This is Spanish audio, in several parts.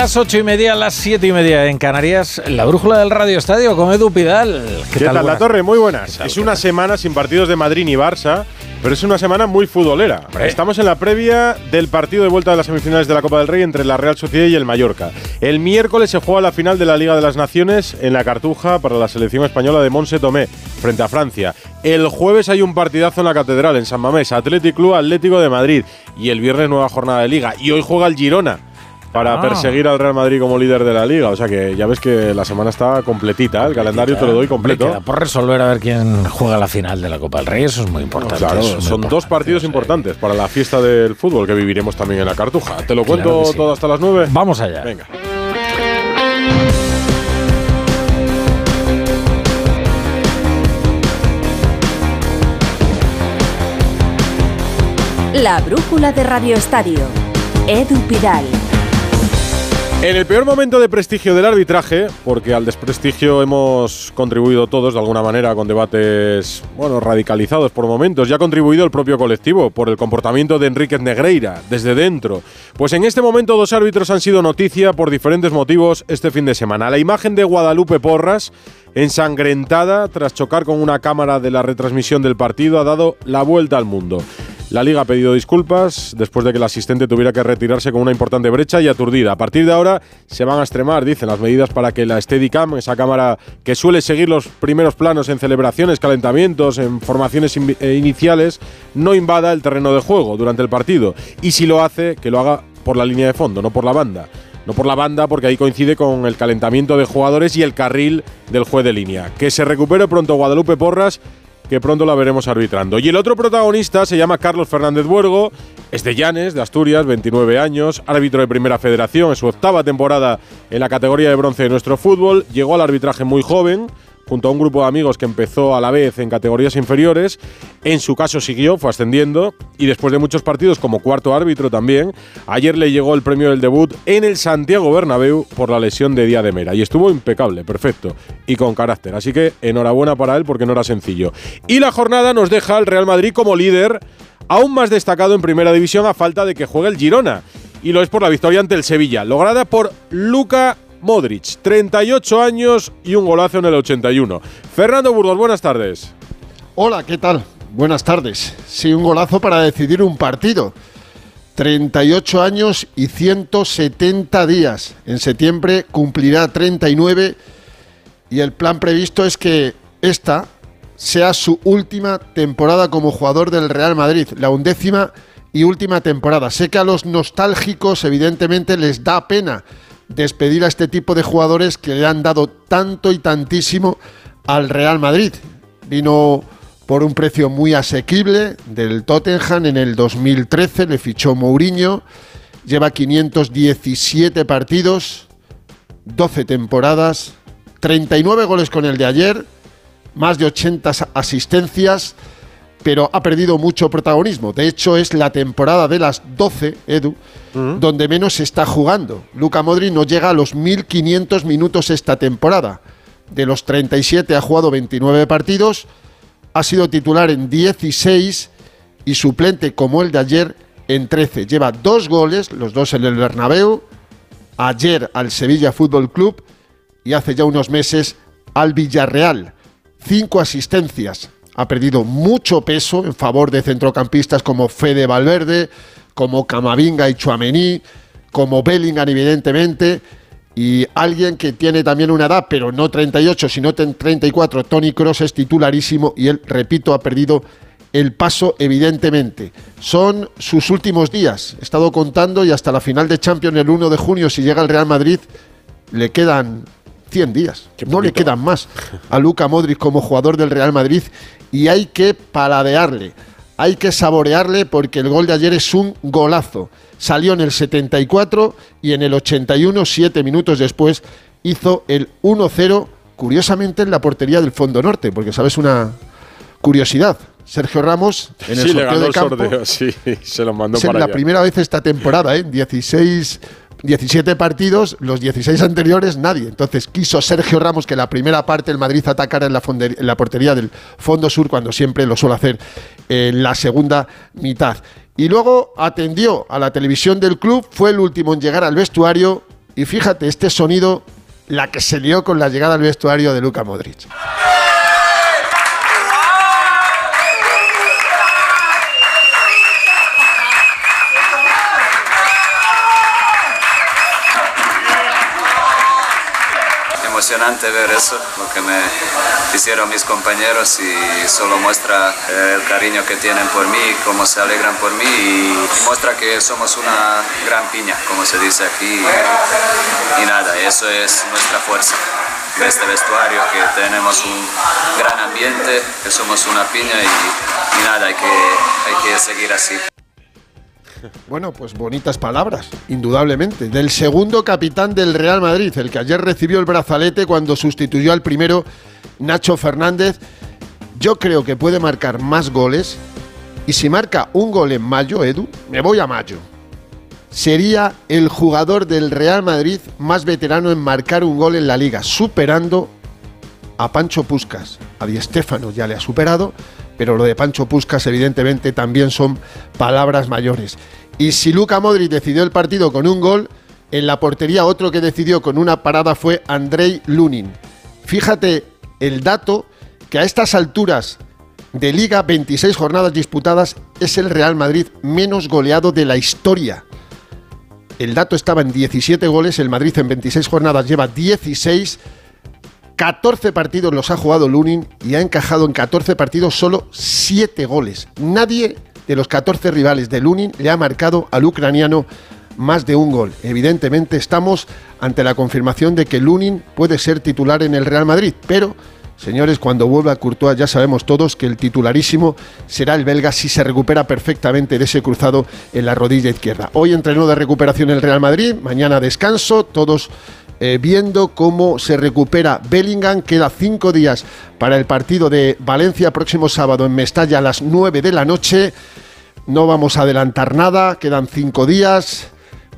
las ocho y media las siete y media en Canarias, la brújula del Radio Estadio con Edu Pidal. ¿Qué, tal, La Torre? Muy buenas. Es una semana sin partidos de Madrid ni Barça, pero es una semana muy futbolera. Estamos en la previa del partido de vuelta de las semifinales de la Copa del Rey entre la Real Sociedad y el Mallorca. El miércoles se juega la final de la Liga de las Naciones en la Cartuja para la selección española de Monse Tomé frente a Francia. El jueves hay un partidazo en la Catedral en San Mamés, Atlético Club Atlético de Madrid y el viernes nueva jornada de Liga y hoy juega el Girona para Ah. perseguir al Real Madrid como líder de la liga. O sea que ya ves que la semana está completita, el calendario te lo doy completo. queda por resolver a ver quién juega la final de la Copa del Rey, eso es muy importante. Claro, eso es muy son dos partidos sí. importantes para la fiesta del fútbol que viviremos también en la Cartuja. ¿Te lo cuento Claro que sí. todo hasta las nueve? Vamos allá. Venga. La brújula de Radio Estadio. Edu Pidal. En el peor momento de prestigio del arbitraje, porque al desprestigio hemos contribuido todos de alguna manera con debates, bueno, radicalizados por momentos, ya ha contribuido el propio colectivo por el comportamiento de Enríquez Negreira desde dentro. Pues en este momento dos árbitros han sido noticia por diferentes motivos este fin de semana. La imagen de Guadalupe Porras, ensangrentada tras chocar con una cámara de la retransmisión del partido, ha dado la vuelta al mundo. La liga ha pedido disculpas después de que el asistente tuviera que retirarse con una importante brecha y aturdida. A partir de ahora se van a extremar, dicen, las medidas para que la Steadicam, esa cámara que suele seguir los primeros planos en celebraciones, calentamientos, en formaciones eh, iniciales, no invada el terreno de juego durante el partido. Y si lo hace, que lo haga por la línea de fondo, no por la banda. No por la banda, porque ahí coincide con el calentamiento de jugadores y el carril del juez de línea. Que se recupere pronto Guadalupe Porras que pronto la veremos arbitrando. Y el otro protagonista se llama Carlos Fernández Buergo, es de Llanes, de Asturias, 29 años, árbitro de Primera Federación, en su octava temporada en la categoría de bronce de nuestro fútbol, llegó al arbitraje muy joven, junto a un grupo de amigos que empezó a la vez en categorías inferiores. En su caso siguió, fue ascendiendo y después de muchos partidos como cuarto árbitro también, ayer le llegó el premio del debut en el Santiago Bernabéu por la lesión de Día de Mera y estuvo impecable, perfecto y con carácter. Así que enhorabuena para él porque no era sencillo. Y la jornada nos deja al Real Madrid como líder, aún más destacado en Primera División a falta de que juegue el Girona. Y lo es por la victoria ante el Sevilla, lograda por Luca Modric, 38 años y un golazo en el 81. Fernando Burgos, buenas tardes. Hola, ¿qué tal? Buenas tardes. Sí, un golazo para decidir un partido. 38 años y 170 días. En septiembre cumplirá 39 y el plan previsto es que esta sea su última temporada como jugador del Real Madrid, la undécima y última temporada. Sé que a los nostálgicos evidentemente les da pena despedir a este tipo de jugadores que le han dado tanto y tantísimo al Real Madrid. Vino por un precio muy asequible del Tottenham en el 2013, le fichó Mourinho, lleva 517 partidos, 12 temporadas, 39 goles con el de ayer, más de 80 asistencias, pero ha perdido mucho protagonismo. De hecho, es la temporada de las 12, Edu, donde menos se está jugando. Luca Modric no llega a los 1.500 minutos esta temporada. De los 37 ha jugado 29 partidos, ha sido titular en 16 y suplente como el de ayer en 13. Lleva dos goles, los dos en el Bernabéu, ayer al Sevilla Fútbol Club y hace ya unos meses al Villarreal. Cinco asistencias. Ha perdido mucho peso en favor de centrocampistas como Fede Valverde, como Camavinga y Chuamení, como Bellingham evidentemente, y alguien que tiene también una edad, pero no 38, sino 34, Tony Cross es titularísimo y él, repito, ha perdido el paso evidentemente. Son sus últimos días. He estado contando y hasta la final de Champions el 1 de junio, si llega el Real Madrid, le quedan 100 días. No le quedan más a Luca Modric como jugador del Real Madrid y hay que paladearle, hay que saborearle porque el gol de ayer es un golazo. Salió en el 74 y en el 81, siete minutos después, hizo el 1-0, curiosamente en la portería del Fondo Norte, porque sabes una curiosidad. Sergio Ramos, en el sí, le sorteo ganó de el campo, sorteo, sí, se lo mandó es para la allá. primera vez esta temporada, ¿eh? 16, 17 partidos, los 16 anteriores nadie. Entonces quiso Sergio Ramos que la primera parte el Madrid atacara en la, portería del Fondo Sur cuando siempre lo suele hacer en la segunda mitad. Y luego atendió a la televisión del club, fue el último en llegar al vestuario Y fíjate, este sonido, la que se lió con la llegada al vestuario de Luka Modric. Emocionante ver eso, lo que me hicieron mis compañeros y solo muestra eh, el cariño que tienen por mí, cómo se alegran por mí y, muestra que somos una gran piña, como se dice aquí. Y, nada, eso es nuestra fuerza este vestuario, que tenemos un gran ambiente, que somos una piña y, nada, hay que seguir así. Bueno, pues bonitas palabras, indudablemente. Del segundo capitán del Real Madrid, el que ayer recibió el brazalete cuando sustituyó al primero, Nacho Fernández. Yo creo que puede marcar más goles. Y si marca un gol en mayo, Edu, me voy a mayo. Sería el jugador del Real Madrid más veterano en marcar un gol en la liga, superando a Pancho Puscas. A Di Stéfano ya le ha superado, pero lo de Pancho Puscas evidentemente también son palabras mayores. Y si Luka Modric decidió el partido con un gol, en la portería otro que decidió con una parada fue Andrei Lunin. Fíjate el dato que a estas alturas de liga, 26 jornadas disputadas, es el Real Madrid menos goleado de la historia. El dato estaba en 17 goles, el Madrid en 26 jornadas lleva 16 14 partidos los ha jugado Lunin y ha encajado en 14 partidos solo 7 goles. Nadie de los 14 rivales de Lunin le ha marcado al ucraniano más de un gol. Evidentemente estamos ante la confirmación de que Lunin puede ser titular en el Real Madrid, pero Señores, cuando vuelva Courtois ya sabemos todos que el titularísimo será el belga si se recupera perfectamente de ese cruzado en la rodilla izquierda. Hoy entrenó de recuperación el Real Madrid, mañana descanso, todos eh, viendo cómo se recupera Bellingham. Queda cinco días para el partido de Valencia próximo sábado en Mestalla a las 9 de la noche. No vamos a adelantar nada, quedan cinco días.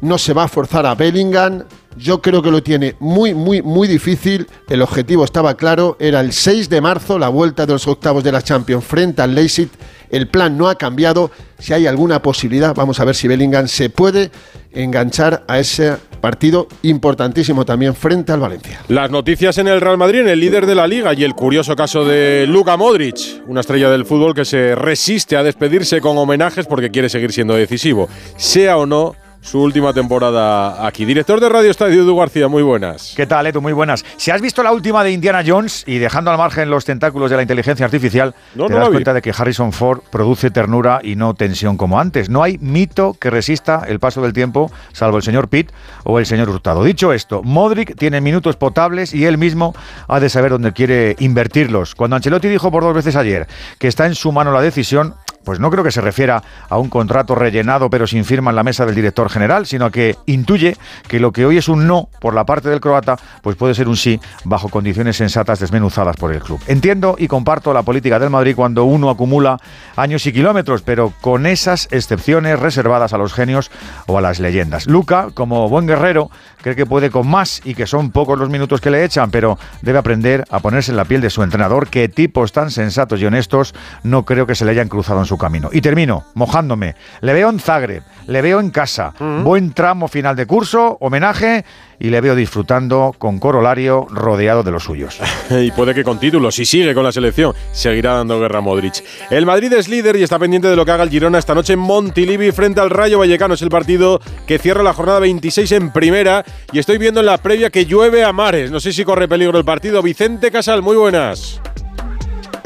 No se va a forzar a Bellingham. Yo creo que lo tiene muy, muy, muy difícil. El objetivo estaba claro. Era el 6 de marzo, la vuelta de los octavos de la Champions frente al Leipzig. El plan no ha cambiado. Si hay alguna posibilidad, vamos a ver si Bellingham se puede enganchar a ese partido importantísimo también frente al Valencia. Las noticias en el Real Madrid, en el líder de la liga y el curioso caso de Luka Modric, una estrella del fútbol que se resiste a despedirse con homenajes porque quiere seguir siendo decisivo, sea o no su última temporada aquí. Director de Radio Estadio Edu García, muy buenas. ¿Qué tal, Edu? Muy buenas. Si has visto la última de Indiana Jones y dejando al margen los tentáculos de la inteligencia artificial, te das cuenta de que Harrison Ford produce ternura y no tensión como antes. No hay mito que resista el paso del tiempo, salvo el señor Pitt o el señor Hurtado. Dicho esto, Modric tiene minutos potables y él mismo ha de saber dónde quiere invertirlos. Cuando Ancelotti dijo por dos veces ayer que está en su mano la decisión, pues no creo que se refiera a un contrato rellenado pero sin firma en la mesa del director general, sino que intuye que lo que hoy es un no por la parte del croata, pues puede ser un sí bajo condiciones sensatas desmenuzadas por el club. Entiendo y comparto la política del Madrid cuando uno acumula años y kilómetros, pero con esas excepciones reservadas a los genios o a las leyendas. Luca, como buen guerrero, cree que puede con más y que son pocos los minutos que le echan, pero debe aprender a ponerse en la piel de su entrenador, que tipos tan sensatos y honestos no creo que se le hayan cruzado en su camino. Y termino mojándome. Le veo en Zagreb, le veo en casa, buen tramo final de curso, homenaje y le veo disfrutando con corolario rodeado de los suyos. y puede que con títulos, si sigue con la selección, seguirá dando guerra a Modric. El Madrid es líder y está pendiente de lo que haga el Girona esta noche en Montilivi frente al Rayo Vallecano. Es el partido que cierra la jornada 26 en primera y estoy viendo en la previa que llueve a mares. No sé si corre peligro el partido. Vicente Casal, muy buenas.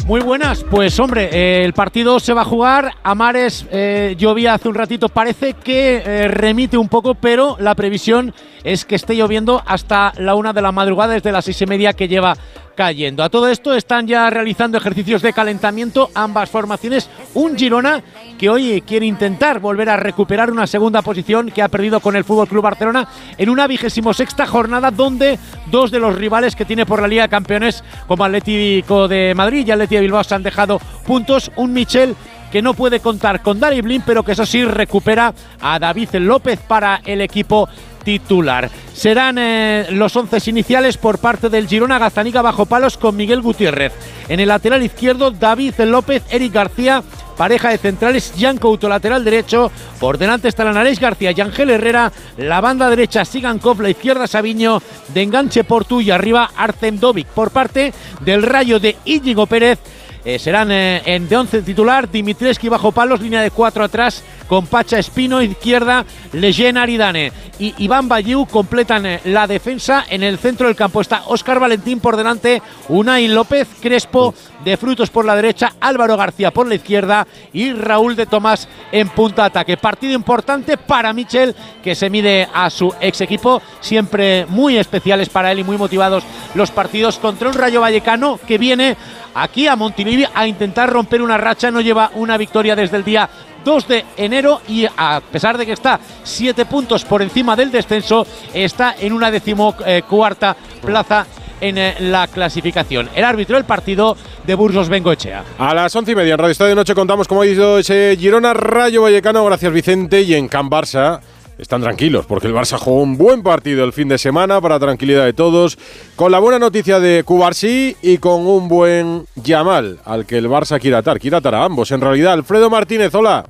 Muy buenas, pues hombre, eh, el partido se va a jugar. Amares eh, llovía hace un ratito, parece que eh, remite un poco, pero la previsión es que esté lloviendo hasta la una de la madrugada, desde las seis y media que lleva cayendo. A todo esto están ya realizando ejercicios de calentamiento ambas formaciones. Un Girona que hoy quiere intentar volver a recuperar una segunda posición que ha perdido con el Fútbol Club Barcelona en una vigésimo sexta jornada donde dos de los rivales que tiene por la Liga de Campeones como Atlético de Madrid y Atlético de Bilbao se han dejado puntos. Un Michel que no puede contar con Dani Blin, pero que eso sí recupera a David López para el equipo titular. Serán eh, los once iniciales por parte del Girona Gazanica bajo palos con Miguel Gutiérrez. En el lateral izquierdo, David López, Eric García, pareja de centrales, Jan Couto, lateral derecho. Por delante estarán Alex García y Ángel Herrera. La banda derecha, Sigan Koff, la izquierda, Sabiño. De enganche Portu y arriba, Artem Dovic. Por parte del rayo de Íñigo Pérez eh, serán eh, en de 11 titular, Dimitreski bajo palos, línea de 4 atrás, con Pacha Espino, izquierda, Leyen Aridane y Iván Bayou completan eh, la defensa. En el centro del campo está Óscar Valentín por delante, Unai López, Crespo de Frutos por la derecha, Álvaro García por la izquierda y Raúl de Tomás en punta ataque. Partido importante para Michel, que se mide a su ex equipo, siempre muy especiales para él y muy motivados los partidos contra un Rayo Vallecano que viene aquí a Montilivi a intentar romper una racha. No lleva una victoria desde el día 2 de enero y a pesar de que está siete puntos por encima del descenso, está en una decimocuarta plaza en eh, la clasificación. El árbitro del partido de Burgos Bengoechea. A las once y media en Radio Estadio Noche contamos cómo ha ido ese Girona Rayo Vallecano. Gracias Vicente y en Can Barça están tranquilos porque el Barça jugó un buen partido el fin de semana para tranquilidad de todos, con la buena noticia de Cubarsí y con un buen Yamal al que el Barça quiere atar, quiere atar a ambos. En realidad, Alfredo Martínez, hola.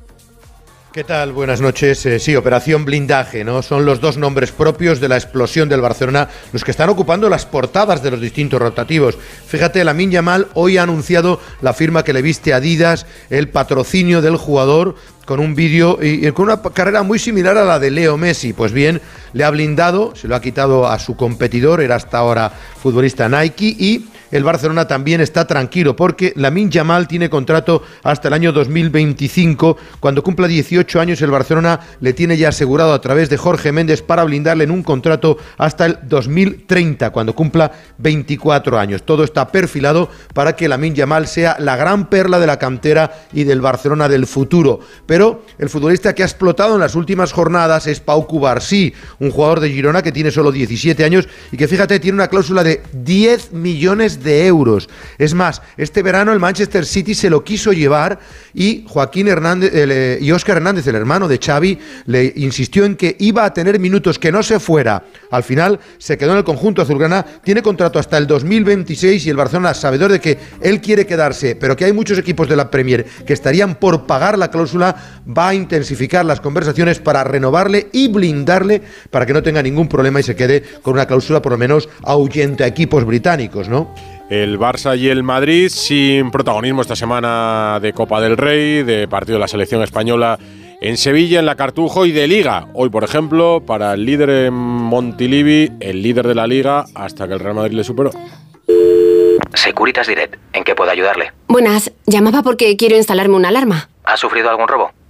¿Qué tal? Buenas noches. Eh, sí, Operación Blindaje, ¿no? Son los dos nombres propios de la explosión del Barcelona, los que están ocupando las portadas de los distintos rotativos. Fíjate, la Yamal hoy ha anunciado la firma que le viste a Adidas, el patrocinio del jugador con un vídeo y, con una carrera muy similar a la de Leo Messi. Pues bien, le ha blindado, se lo ha quitado a su competidor, era hasta ahora futbolista Nike y el Barcelona también está tranquilo porque Lamin Yamal tiene contrato hasta el año 2025. Cuando cumpla 18 años, el Barcelona le tiene ya asegurado a través de Jorge Méndez para blindarle en un contrato hasta el 2030, cuando cumpla 24 años. Todo está perfilado para que Lamin Yamal sea la gran perla de la cantera y del Barcelona del futuro. Pero el futbolista que ha explotado en las últimas jornadas es Pau Cubarsí, un jugador de Girona que tiene solo 17 años y que fíjate tiene una cláusula de 10 millones de euros. Es más, este verano el Manchester City se lo quiso llevar y Joaquín Hernández eh, y Óscar Hernández, el hermano de Xavi, le insistió en que iba a tener minutos, que no se fuera. Al final se quedó en el conjunto azulgrana, tiene contrato hasta el 2026 y el Barcelona, sabedor de que él quiere quedarse, pero que hay muchos equipos de la Premier que estarían por pagar la cláusula, va a intensificar las conversaciones para renovarle y blindarle para que no tenga ningún problema y se quede con una cláusula por lo menos ahuyente a equipos británicos, ¿no? El Barça y el Madrid sin protagonismo esta semana de Copa del Rey, de partido de la selección española en Sevilla, en la Cartujo y de Liga. Hoy, por ejemplo, para el líder en Montilivi, el líder de la Liga, hasta que el Real Madrid le superó. Securitas Direct, ¿en qué puedo ayudarle? Buenas, llamaba porque quiero instalarme una alarma. ¿Ha sufrido algún robo?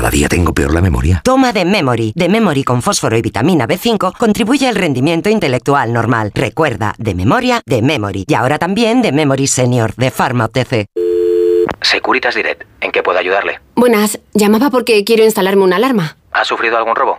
Cada día tengo peor la memoria. Toma de Memory. De Memory con fósforo y vitamina B5 contribuye al rendimiento intelectual normal. Recuerda, de memoria, de Memory. Y ahora también de Memory Senior, de Pharma OTC. Securitas Direct, ¿en qué puedo ayudarle? Buenas, llamaba porque quiero instalarme una alarma. ¿Ha sufrido algún robo?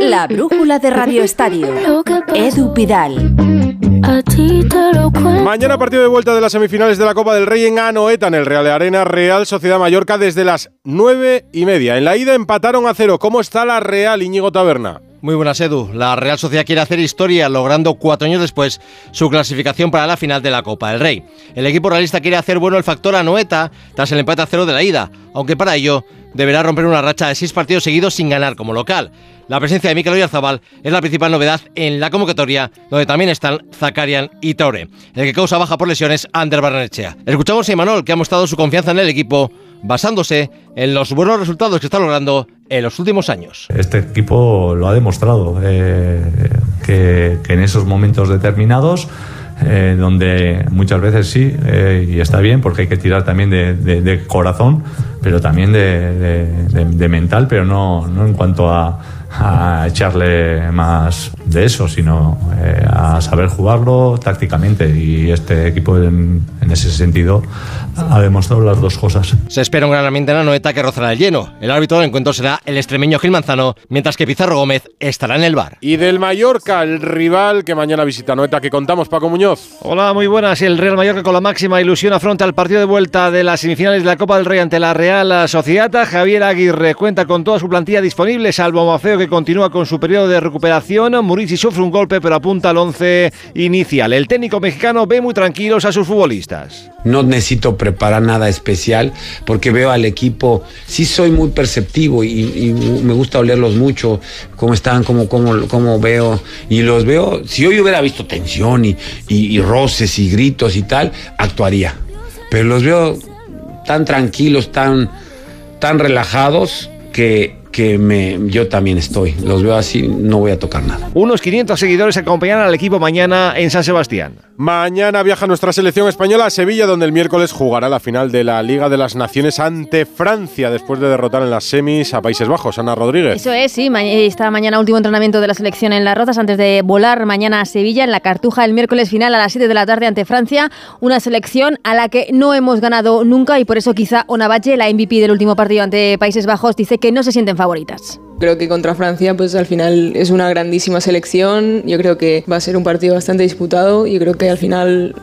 La brújula de Radio Estadio. Edu Pidal. Mañana partido de vuelta de las semifinales de la Copa del Rey en Anoeta, en el Real Arena, Real Sociedad Mallorca, desde las nueve y media. En la ida empataron a cero. ¿Cómo está la Real, Íñigo Taberna? Muy buenas, Edu. La Real Sociedad quiere hacer historia, logrando cuatro años después su clasificación para la final de la Copa del Rey. El equipo realista quiere hacer bueno el factor Anoeta tras el empate a cero de la ida, aunque para ello deberá romper una racha de seis partidos seguidos sin ganar como local. La presencia de Mikel Oyarzabal es la principal novedad en la convocatoria, donde también están Zakarian y Tore. El que causa baja por lesiones, Ander Barnechea. Escuchamos a Imanol, que ha mostrado su confianza en el equipo, basándose en los buenos resultados que está logrando en los últimos años. Este equipo lo ha demostrado, eh, que, en esos momentos determinados eh, donde muchas veces sí, eh, y está bien, porque hay que tirar también de, corazón, pero también de, mental, pero no, no en cuanto a, a echarle más de eso, sino eh, a saber jugarlo tácticamente. Y este equipo, en, ese sentido, ha demostrado las dos cosas. Se espera un gran ambiente en la noeta que rozará el lleno. El árbitro del encuentro será el extremeño Gil Manzano, mientras que Pizarro Gómez estará en el bar. Y del Mallorca, el rival que mañana visita Noeta, que contamos, Paco Muñoz. Hola, muy buenas. El Real Mallorca con la máxima ilusión afronta el partido de vuelta de las semifinales de la Copa del Rey ante la Real Sociedad. Javier Aguirre cuenta con toda su plantilla disponible, salvo Mafeo que continúa con su periodo de recuperación. Murici sufre un golpe pero apunta al 11 inicial. El técnico mexicano ve muy tranquilos a sus futbolistas. No necesito preparar nada especial porque veo al equipo, sí soy muy perceptivo y, me gusta olerlos mucho, cómo están, cómo, cómo, cómo, veo. Y los veo, si hoy hubiera visto tensión y, y roces y gritos y tal, actuaría. Pero los veo tan tranquilos, tan, tan relajados que que me, yo también estoy. Los veo así, no voy a tocar nada. Unos 500 seguidores acompañarán al equipo mañana en San Sebastián. Mañana viaja nuestra selección española a Sevilla, donde el miércoles jugará la final de la Liga de las Naciones ante Francia, después de derrotar en las semis a Países Bajos. Ana Rodríguez. Eso es, sí. Está mañana último entrenamiento de la selección en Las Rozas, antes de volar mañana a Sevilla, en la Cartuja, el miércoles final a las 7 de la tarde ante Francia. Una selección a la que no hemos ganado nunca y por eso quizá Onabache, la MVP del último partido ante Países Bajos, dice que no se sienten favoritas. Creo que contra Francia, pues al final es una grandísima selección. Yo creo que va a ser un partido bastante disputado. y creo que al final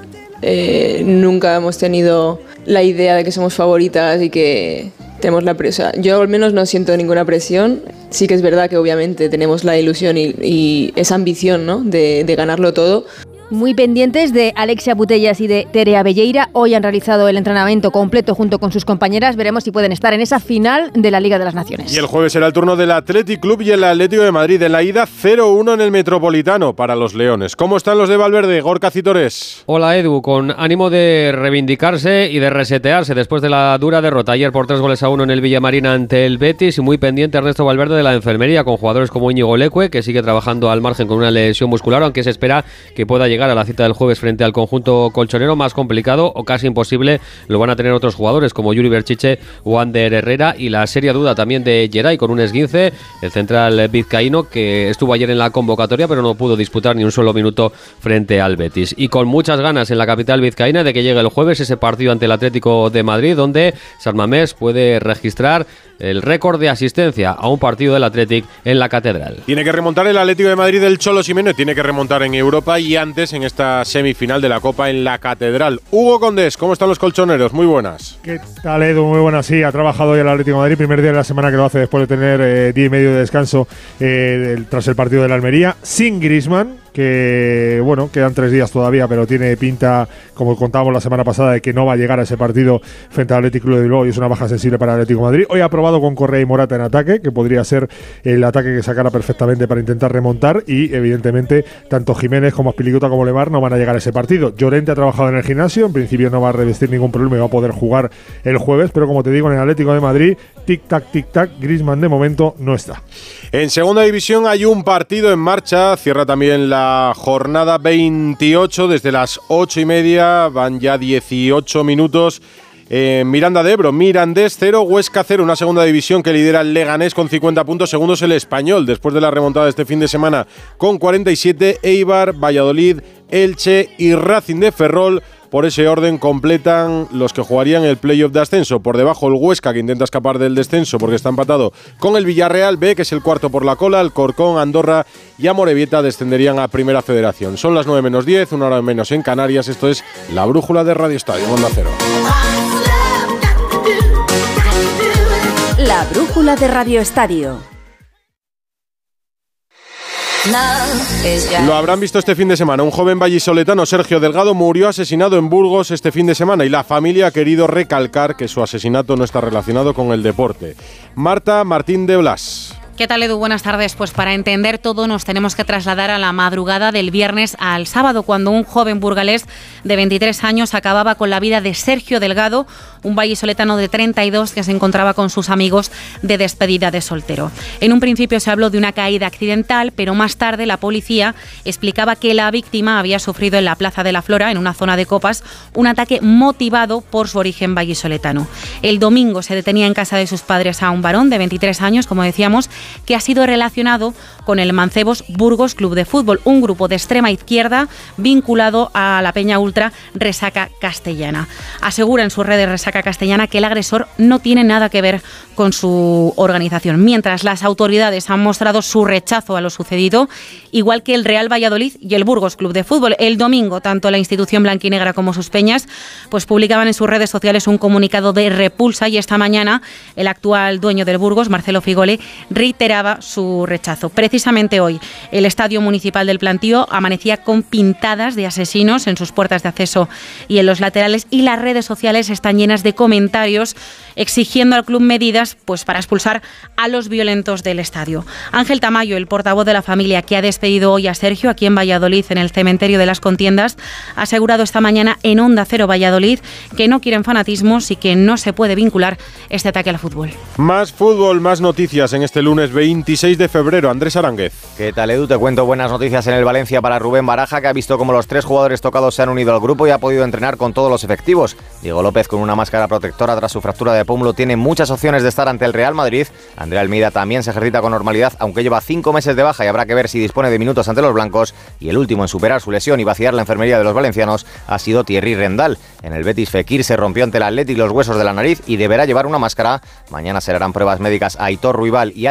eh, nunca hemos tenido la idea de que somos favoritas y que tenemos la presión. Yo al menos no siento ninguna presión. Sí que es verdad que obviamente tenemos la ilusión y, esa ambición ¿no? de, de ganarlo todo, muy pendientes de Alexia Butellas y de Terea Belleira. Hoy han realizado el entrenamiento completo junto con sus compañeras. Veremos si pueden estar en esa final de la Liga de las Naciones. Y el jueves será el turno del Athletic Club y el Atlético de Madrid. En la ida 0-1 en el Metropolitano para los Leones. ¿Cómo están los de Valverde, Gorka Citores? Hola Edu, con ánimo de reivindicarse y de resetearse después de la dura derrota ayer por tres goles a uno en el Villamarina ante el Betis y muy pendiente Ernesto Valverde de la enfermería con jugadores como Íñigo Leque que sigue trabajando al margen con una lesión muscular, aunque se espera que pueda llegar llegar a la cita del jueves frente al conjunto colchonero, más complicado o casi imposible lo van a tener otros jugadores como Yuri Berchiche o Ander Herrera y la seria duda también de Geray con un esguince, el central vizcaíno que estuvo ayer en la convocatoria pero no pudo disputar ni un solo minuto frente al Betis. Y con muchas ganas en la capital vizcaína de que llegue el jueves ese partido ante el Atlético de Madrid donde Sarmamés puede registrar el récord de asistencia a un partido del Athletic en la Catedral. Tiene que remontar el Atlético de Madrid del Cholo Simeone, tiene que remontar en Europa y antes en esta semifinal de la Copa en la Catedral. Hugo Condés, ¿cómo están los colchoneros? Muy buenas. ¿Qué tal, Edu? Muy buenas. Sí, ha trabajado hoy el Atlético de Madrid, primer día de la semana que lo hace después de tener eh, día y medio de descanso eh, tras el partido de la Almería, sin Grisman que bueno, quedan tres días todavía, pero tiene pinta, como contábamos la semana pasada, de que no va a llegar a ese partido frente al Atlético de Bilbao y es una baja sensible para el Atlético de Madrid. Hoy ha probado con Correa y Morata en ataque, que podría ser el ataque que sacara perfectamente para intentar remontar y evidentemente tanto Jiménez como Aspilicueta como Lemar no van a llegar a ese partido. Llorente ha trabajado en el gimnasio, en principio no va a revestir ningún problema y va a poder jugar el jueves, pero como te digo, en el Atlético de Madrid, tic-tac, tic-tac, Grisman de momento no está. En segunda división hay un partido en marcha, cierra también la jornada 28 desde las 8 y media, van ya 18 minutos. Miranda de Ebro, Mirandés 0, Huesca 0, una segunda división que lidera el Leganés con 50 puntos, segundo es el Español, después de la remontada de este fin de semana con 47, Eibar, Valladolid, Elche y Racing de Ferrol por ese orden completan los que jugarían el playoff de ascenso. Por debajo el Huesca que intenta escapar del descenso porque está empatado con el Villarreal B, que es el cuarto por la cola, el Corcón, Andorra y Amorebieta descenderían a Primera Federación. Son las 9 menos 10, una hora menos en Canarias. Esto es la brújula de Radio Estadio, Cero. La brújula de Radio Estadio. Lo habrán visto este fin de semana. Un joven vallisoletano, Sergio Delgado, murió asesinado en Burgos este fin de semana y la familia ha querido recalcar que su asesinato no está relacionado con el deporte. Marta Martín de Blas. ¿Qué tal, Edu? Buenas tardes. Pues para entender todo nos tenemos que trasladar a la madrugada del viernes al sábado, cuando un joven burgalés de 23 años acababa con la vida de Sergio Delgado, un vallisoletano de 32 que se encontraba con sus amigos de despedida de soltero. En un principio se habló de una caída accidental, pero más tarde la policía explicaba que la víctima había sufrido en la Plaza de la Flora, en una zona de copas, un ataque motivado por su origen vallisoletano. El domingo se detenía en casa de sus padres a un varón de 23 años, como decíamos, que ha sido relacionado con el Mancebos Burgos Club de Fútbol, un grupo de extrema izquierda vinculado a la Peña Ultra Resaca Castellana. Asegura en su red de Resaca Castellana que el agresor no tiene nada que ver con su organización, mientras las autoridades han mostrado su rechazo a lo sucedido, igual que el Real Valladolid y el Burgos Club de Fútbol. El domingo, tanto la institución blanquinegra como sus peñas, pues publicaban en sus redes sociales un comunicado de repulsa y esta mañana el actual dueño del Burgos, Marcelo Figole, reiteraba su rechazo. Precisamente hoy, el Estadio Municipal del Plantío amanecía con pintadas de asesinos en sus puertas de acceso y en los laterales y las redes sociales están llenas de comentarios exigiendo al club medidas pues para expulsar a los violentos del estadio. Ángel Tamayo, el portavoz de la familia que ha despedido hoy a Sergio aquí en Valladolid en el cementerio de las Contiendas, ha asegurado esta mañana en Onda Cero Valladolid que no quieren fanatismos y que no se puede vincular este ataque al fútbol. Más fútbol, más noticias en este lunes 26 de febrero. Andrés Aránguez. ¿Qué tal, Edu? Te cuento buenas noticias en el Valencia para Rubén Baraja, que ha visto cómo los tres jugadores tocados se han unido al grupo y ha podido entrenar con todos los efectivos. Diego López, con una máscara protectora tras su fractura de pómulo, tiene muchas opciones de estar ante el Real Madrid. Andrea Almeida también se ejercita con normalidad, aunque lleva cinco meses de baja y habrá que ver si dispone de minutos ante los blancos. Y el último en superar su lesión y vaciar la enfermería de los valencianos ha sido Thierry Rendal. En el Betis Fekir se rompió ante el Athletic los huesos de la nariz y deberá llevar una máscara. Mañana se harán pruebas médicas a Aitor Ruibal y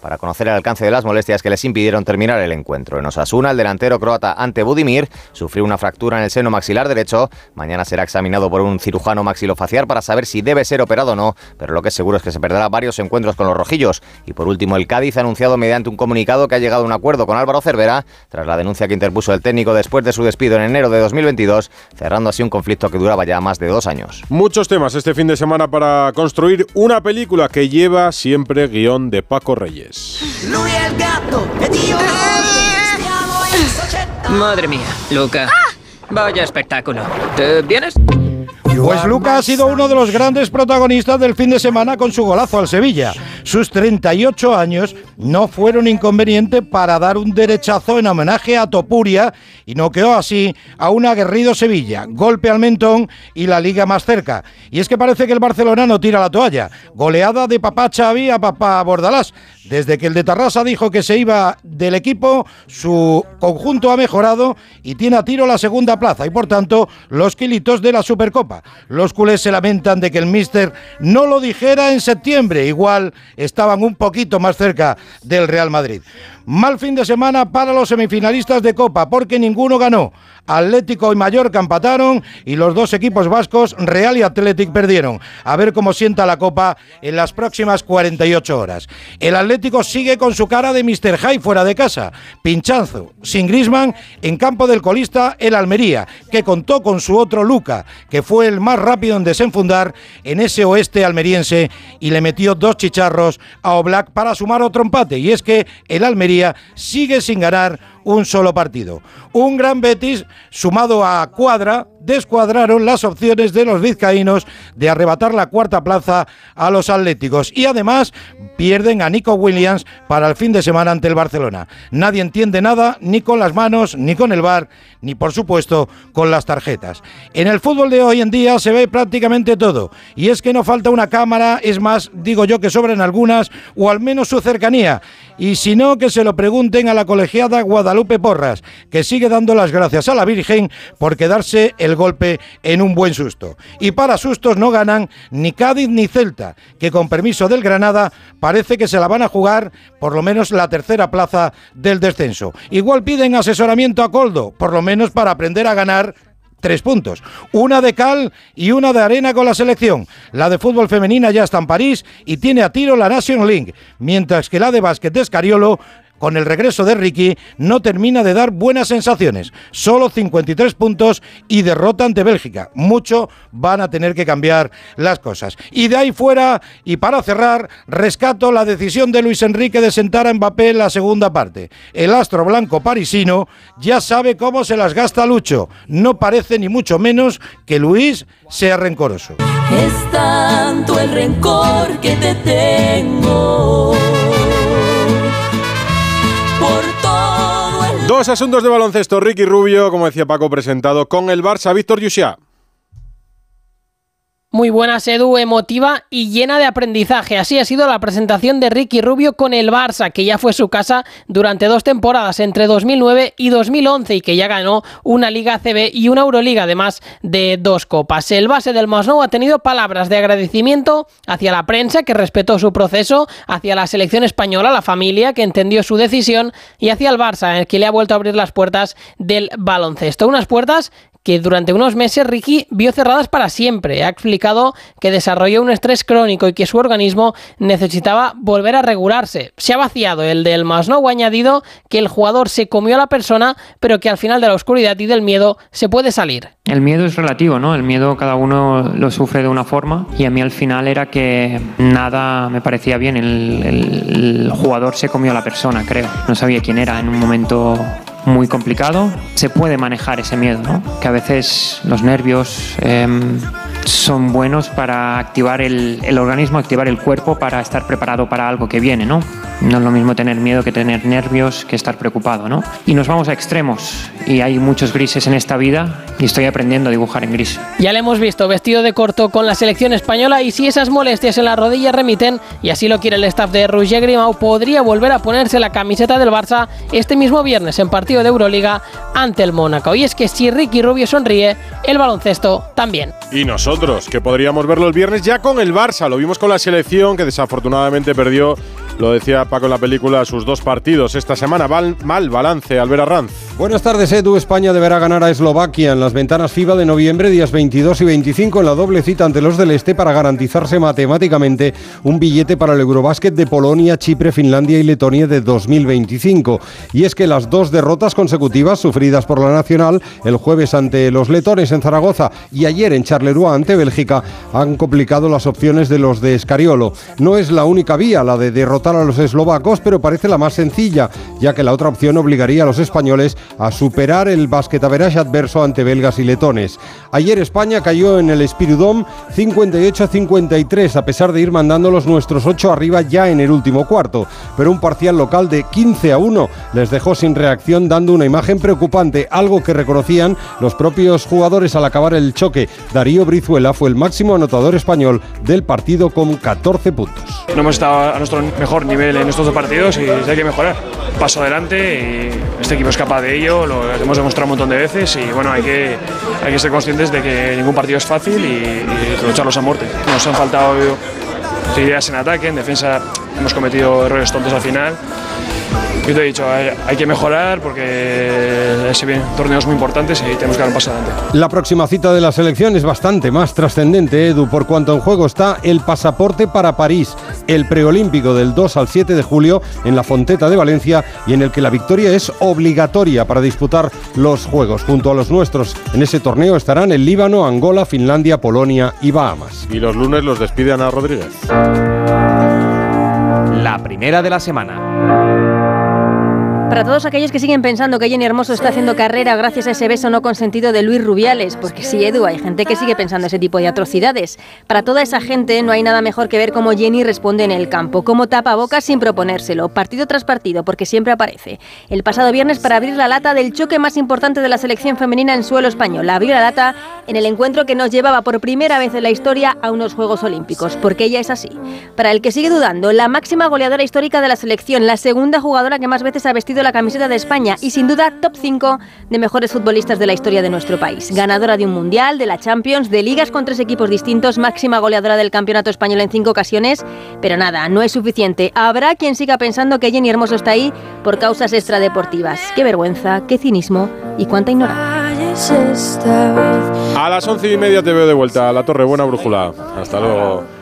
Para conocer el alcance de las molestias que les impidieron terminar el encuentro. En Osasuna, el delantero croata ante Budimir sufrió una fractura en el seno maxilar derecho. Mañana será examinado por un cirujano maxilofacial para saber si debe ser operado o no, pero lo que es seguro es que se perderá varios encuentros con los rojillos. Y por último, el Cádiz ha anunciado mediante un comunicado que ha llegado a un acuerdo con Álvaro Cervera tras la denuncia que interpuso el técnico después de su despido en enero de 2022, cerrando así un conflicto que duraba ya más de dos años. Muchos temas este fin de semana para construir una película que lleva siempre guion de Paco Reyes. Madre mía, Luca. Vaya espectáculo. ¿Te vienes? Pues Luca ha sido uno de los grandes protagonistas del fin de semana con su golazo al Sevilla. Sus 38 años no fueron inconveniente para dar un derechazo en homenaje a Topuria y noqueó así a un aguerrido Sevilla. Golpe al mentón y la liga más cerca. Y es que parece que el Barcelona no tira la toalla. Goleada de papá Xavi a papá Bordalás. Desde que el de Tarrasa dijo que se iba del equipo, su conjunto ha mejorado y tiene a tiro la segunda plaza y por tanto los kilitos de la Supercopa. Los culés se lamentan de que el míster no lo dijera en septiembre, igual estaban un poquito más cerca del Real Madrid. Mal fin de semana para los semifinalistas de Copa porque ninguno ganó. Atlético y Mallorca empataron y los dos equipos vascos, Real y Athletic, perdieron. A ver cómo sienta la Copa en las próximas 48 horas. El Atlético sigue con su cara de Mr. High fuera de casa. Pinchanzo, sin Grisman, en campo del colista el Almería, que contó con su otro Luca, que fue el más rápido en desenfundar en ese oeste almeriense y le metió dos chicharros a Oblak para sumar otro empate. Y es que el Almería sigue sin ganar un solo partido. Un gran Betis sumado a Cuadra descuadraron las opciones de los vizcaínos de arrebatar la cuarta plaza a los atléticos y además pierden a Nico Williams para el fin de semana ante el Barcelona. Nadie entiende nada ni con las manos, ni con el bar, ni por supuesto con las tarjetas. En el fútbol de hoy en día se ve prácticamente todo y es que no falta una cámara, es más, digo yo que sobran algunas o al menos su cercanía y si no que se lo pregunten a la colegiada Guadalupe Porras, que sigue dando las gracias a la Virgen por quedarse el golpe en un buen susto. Y para sustos no ganan ni Cádiz ni Celta, que con permiso del Granada parece que se la van a jugar por lo menos la tercera plaza del descenso. Igual piden asesoramiento a Coldo, por lo menos para aprender a ganar tres puntos. Una de cal y una de arena con la selección. La de fútbol femenina ya está en París y tiene a tiro la Nation League, mientras que la de básquet de Escariolo con el regreso de Ricky, no termina de dar buenas sensaciones. Solo 53 puntos y derrota ante Bélgica. Mucho van a tener que cambiar las cosas. Y de ahí fuera, y para cerrar, rescato la decisión de Luis Enrique de sentar a Mbappé en la segunda parte. El astro blanco parisino ya sabe cómo se las gasta Lucho. No parece ni mucho menos que Luis sea rencoroso. Es tanto el rencor que te tengo. Dos asuntos de baloncesto. Ricky Rubio, como decía Paco, presentado con el Barça. Víctor Yusia. Muy buena, Edu, emotiva y llena de aprendizaje. Así ha sido la presentación de Ricky Rubio con el Barça, que ya fue su casa durante dos temporadas, entre 2009 y 2011, y que ya ganó una Liga CB y una Euroliga, además de dos copas. El base del Masnou ha tenido palabras de agradecimiento hacia la prensa, que respetó su proceso, hacia la selección española, la familia, que entendió su decisión, y hacia el Barça, el que le ha vuelto a abrir las puertas del baloncesto. Unas puertas que durante unos meses Ricky vio cerradas para siempre. Ha explicado que desarrolló un estrés crónico y que su organismo necesitaba volver a regularse. Se ha vaciado el del Masnou, ha añadido que el jugador se comió a la persona, pero que al final de la oscuridad y del miedo se puede salir. El miedo es relativo, ¿no? El miedo cada uno lo sufre de una forma y a mí al final era que nada me parecía bien. El, el- el jugador se comió a la persona, creo. No sabía quién era en un momento muy complicado. Se puede manejar ese miedo, ¿no? Que a veces los nervios em, son buenos para activar el, el organismo, activar el cuerpo para estar preparado para algo que viene, ¿no? No es lo mismo tener miedo que tener nervios que estar preocupado, ¿no? Y nos vamos a extremos y hay muchos grises en esta vida y estoy aprendiendo a dibujar en gris. Ya le hemos visto vestido de corto con la selección española y si esas molestias en la rodilla remiten, y así lo quiere el staff de Roger Grimau, podría volver a ponerse la camiseta del Barça este mismo viernes en partido de Euroliga ante el Mónaco. Y es que si Ricky Rubio sonríe, el baloncesto también. Y nosotros, que podríamos verlo el viernes ya con el Barça. Lo vimos con la selección, que desafortunadamente perdió, lo decía Paco en la película, sus dos partidos esta semana. Val- mal balance, Albert Arranz. Buenas tardes, Edu. España deberá ganar a Eslovaquia en las ventanas FIBA de noviembre, días 22 y 25, en la doble cita ante los del Este para garantizarse matemáticamente un billete para el Eurobásquet de Polonia, Chipre, Finlandia y Letonia de 2025. Y es que las dos derrotas consecutivas sufridas por la Nacional, el jueves ante los letones en Zaragoza y ayer en Charleroi ante Bélgica, han complicado las opciones de los de Escariolo. No es la única vía, la de derrotar a los eslovacos, pero parece la más sencilla, ya que la otra opción obligaría a los españoles a superar el basket average adverso ante belgas y letones. Ayer España cayó en el Spiridom 58-53, a pesar de ir mandando los nuestros 8 arriba ya en el último cuarto, pero un parcial local de 15 a 1 les dejó sin reacción dando una imagen preocupante, algo que reconocían los propios jugadores al acabar el choque. Darío Brizuela fue el máximo anotador español del partido con 14 puntos. No hemos estado a nuestro mejor nivel en estos dos partidos y hay que mejorar. Paso adelante y este equipo es capaz de ello, lo hemos demostrado un montón de veces y bueno, hay que, hay que ser conscientes de que ningún partido es fácil y, y lucharlos a muerte. Nos han faltado ideas en ataque, en defensa hemos cometido errores tontos al final. Yo te he dicho, hay, hay que mejorar porque se vienen torneos muy importantes y tenemos que dar un paso adelante. La próxima cita de la selección es bastante más trascendente, Edu, por cuanto en juego está el pasaporte para París, el preolímpico del 2 al 7 de julio en la Fonteta de Valencia y en el que la victoria es obligatoria para disputar los Juegos. Junto a los nuestros en ese torneo estarán el Líbano, Angola, Finlandia, Polonia y Bahamas. Y los lunes los despide Ana Rodríguez. La primera de la semana. Para todos aquellos que siguen pensando que Jenny Hermoso está haciendo carrera gracias a ese beso no consentido de Luis Rubiales, porque sí, Edu, hay gente que sigue pensando ese tipo de atrocidades. Para toda esa gente no hay nada mejor que ver cómo Jenny responde en el campo, cómo tapa bocas sin proponérselo, partido tras partido, porque siempre aparece. El pasado viernes para abrir la lata del choque más importante de la selección femenina en suelo español, abrió la lata en el encuentro que nos llevaba por primera vez en la historia a unos Juegos Olímpicos, porque ella es así. Para el que sigue dudando, la máxima goleadora histórica de la selección, la segunda jugadora que más veces ha vestido lucido la camiseta de España y sin duda top 5 de mejores futbolistas de la historia de nuestro país. Ganadora de un Mundial, de la Champions, de ligas con tres equipos distintos, máxima goleadora del Campeonato Español en cinco ocasiones, pero nada, no es suficiente. Habrá quien siga pensando que Jenny Hermoso está ahí por causas extradeportivas. Qué vergüenza, qué cinismo y cuánta ignorancia. A las once y media te veo de vuelta a la torre. Buena brújula. Hasta luego.